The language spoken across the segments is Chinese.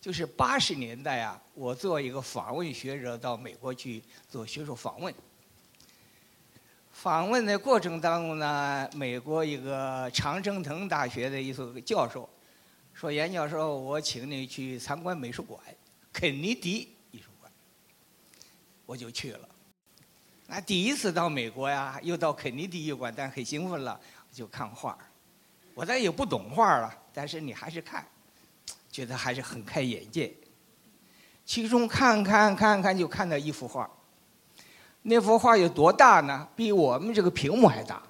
就是八十年代啊，我做一个访问学者到美国去做学术访问。访问的过程当中呢，美国一个常春藤大学的一所教授说：“严教授，我请你去参观美术馆，肯尼迪艺术馆。”我就去了。那第一次到美国呀，又到肯尼迪艺术馆，但很兴奋了，就看画我咱也不懂画了，但是你还是看，觉得还是很开眼界。其中看看看看，就看到一幅画。那幅画有多大呢？比我们这个屏幕还大，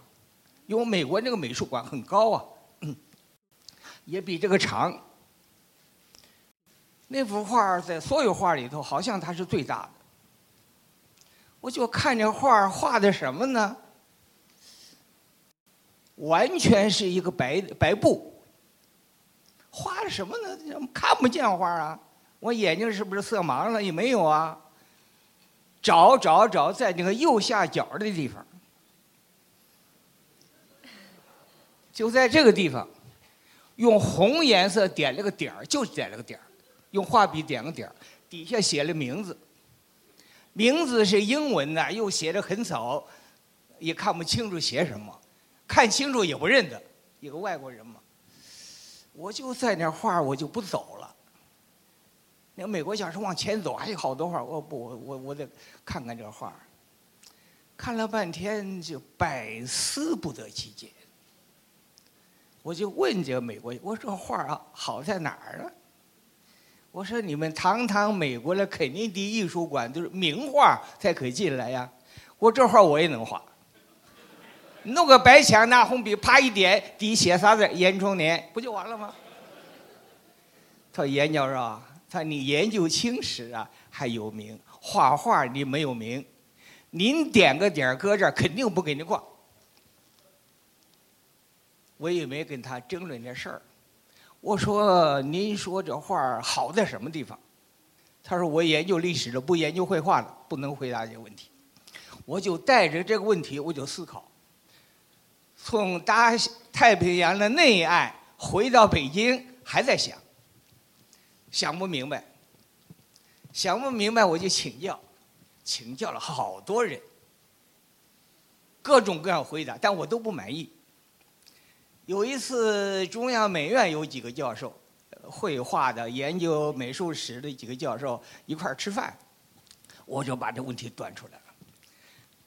因为美国那个美术馆很高啊，也比这个长。那幅画在所有画里头，好像它是最大的。我就看这画画的什么呢？完全是一个白白布，画的什么呢？看不见画啊！我眼睛是不是色盲了？也没有啊。找找找，在那个右下角的地方，就在这个地方，用红颜色点了个点儿，就点了个点儿，用画笔点个点儿，底下写了名字，名字是英文的，又写的很早，也看不清楚写什么，看清楚也不认得，一个外国人嘛。我就在那画，我就不走了。那美国小说往前走，还有好多画。我不，我我我得看看这画。看了半天，就百思不得其解。我就问这个美国，我说这画啊，好在哪儿呢？我说你们堂堂美国的肯尼迪艺术馆都是名画才可以进来呀。我这画我也能画，弄个白墙，拿红笔啪一点，底写啥字？严崇年，不就完了吗？他说严教授。他你研究清史啊还有名，画画你没有名，您点个点搁这儿肯定不给您挂。我也没跟他争论这事儿，我说您说这画好在什么地方？他说我研究历史的，不研究绘画的，不能回答这个问题。我就带着这个问题我就思考，从大太平洋的内岸回到北京还在想。想不明白，想不明白，我就请教，请教了好多人，各种各样回答，但我都不满意。有一次，中央美院有几个教授，绘画的、研究美术史的几个教授一块儿吃饭，我就把这问题端出来了。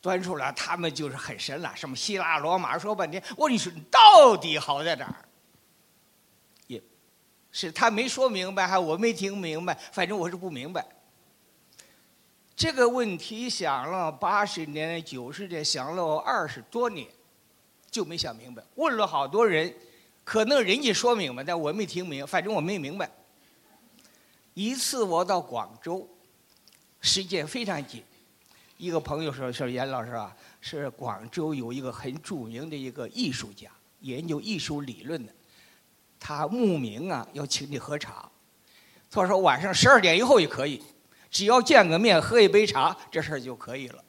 端出来，他们就是很神了，什么希腊、罗马说半天，我你说你到底好在哪儿？也是他没说明白，还我没听明白，反正我是不明白。这个问题想了八十年、九十年，想了二十多年，就没想明白。问了好多人，可能人家说明白，但我没听明，反正我没明白。一次我到广州，时间非常紧，一个朋友说：“说严老师啊，是广州有一个很著名的一个艺术家，研究艺术理论的。”他慕名啊，要请你喝茶。他说晚上十二点以后也可以，只要见个面喝一杯茶，这事儿就可以了。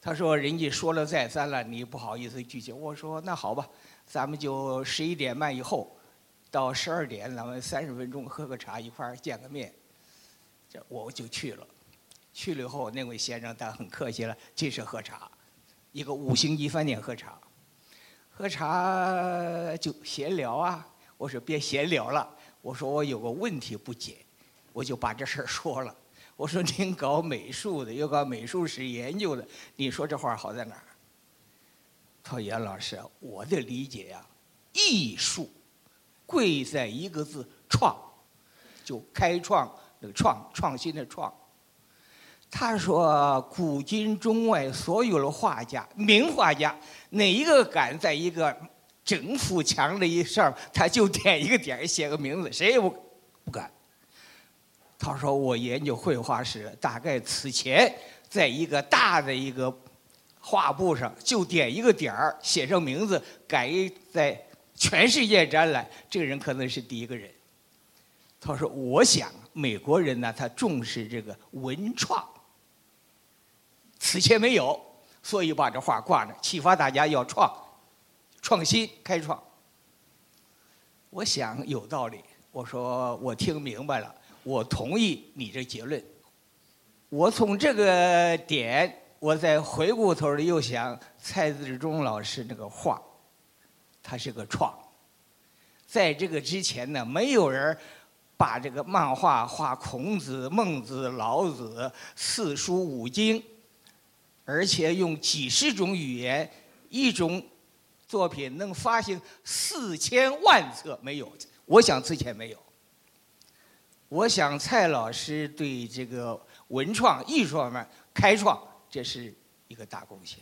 他说人家说了再三了，你不好意思拒绝。我说那好吧，咱们就十一点半以后，到十二点，咱们三十分钟喝个茶，一块儿见个面。这我就去了。去了以后，那位先生他很客气了，进是喝茶，一个五星级饭店喝茶，喝茶就闲聊啊。我说别闲聊了，我说我有个问题不解，我就把这事儿说了。我说您搞美术的，又搞美术史研究的，你说这话好在哪儿？他说严老师，我的理解呀，艺术贵在一个字创，就开创那个创创新的创。他说古今中外所有的画家，名画家，哪一个敢在一个？整幅墙的一上，他就点一个点写个名字，谁也不不敢。他说：“我研究绘画时，大概此前在一个大的一个画布上就点一个点儿，写上名字，改在全世界展览，这个人可能是第一个人。”他说：“我想美国人呢，他重视这个文创，此前没有，所以把这画挂着，启发大家要创。”创新开创，我想有道理。我说我听明白了，我同意你这结论。我从这个点，我再回过头来又想蔡志忠老师那个话，他是个创。在这个之前呢，没有人把这个漫画画孔子、孟子、老子四书五经，而且用几十种语言，一种作品能发行四千万册，没有。我想之前没有。我想蔡老师对这个文创艺术方面开创，这是一个大贡献。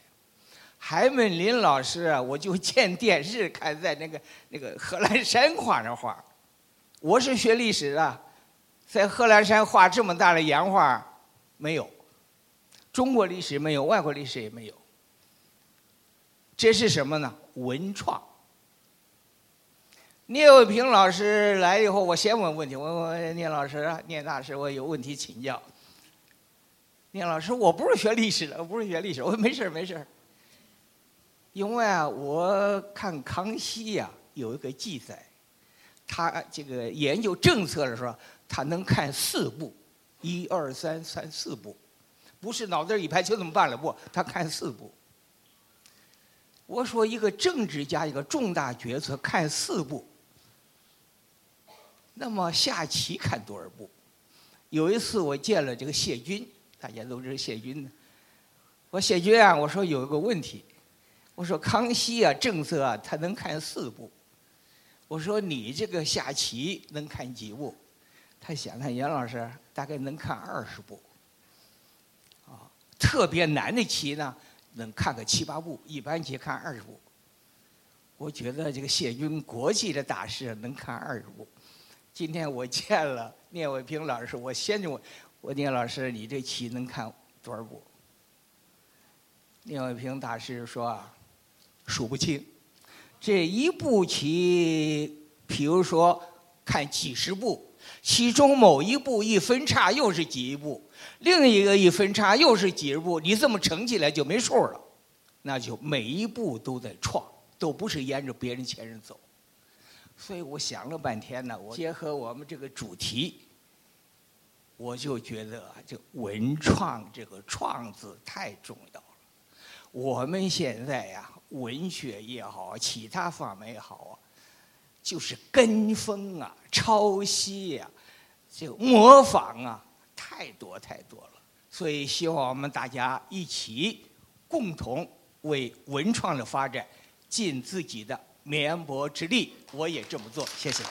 海门林老师啊，我就见电视看在那个那个贺兰山画那画。我是学历史的，在贺兰山画这么大的洋画没有，中国历史没有，外国历史也没有。这是什么呢？文创。聂卫平老师来以后，我先问问题。我我聂老师，聂大师，我有问题请教。聂老师，我不是学历史的，我不是学历史。我说没事没事因为啊，我看康熙呀有一个记载，他这个研究政策的时候，他能看四部，一二三三四部，不是脑袋一拍就这么办了，不，他看四部。我说一个政治家一个重大决策看四部。那么下棋看多少步？有一次我见了这个谢军，大家都知道谢军呢。我谢军啊，我说有一个问题，我说康熙啊政策啊他能看四步，我说你这个下棋能看几步？他想看杨老师大概能看二十步。特别难的棋呢能看个七八步，一般棋看二十步。我觉得这个谢军国际的大师能看二十步。今天我见了聂卫平老师，我先就问，我聂老师，你这棋能看多少步？聂卫平大师说啊，数不清。这一步棋，比如说看几十步，其中某一步一分叉又是几步，另一个一分叉又是几步，你这么乘起来就没数了，那就每一步都在创，都不是沿着别人前人走。所以我想了半天呢，我结合我们这个主题，我就觉得这文创这个“创”字太重要了。我们现在呀，文学也好，其他方面也好啊，就是跟风啊、抄袭呀、就模仿啊，太多太多了。所以希望我们大家一起共同为文创的发展尽自己的。绵薄之力，我也这么做。谢谢。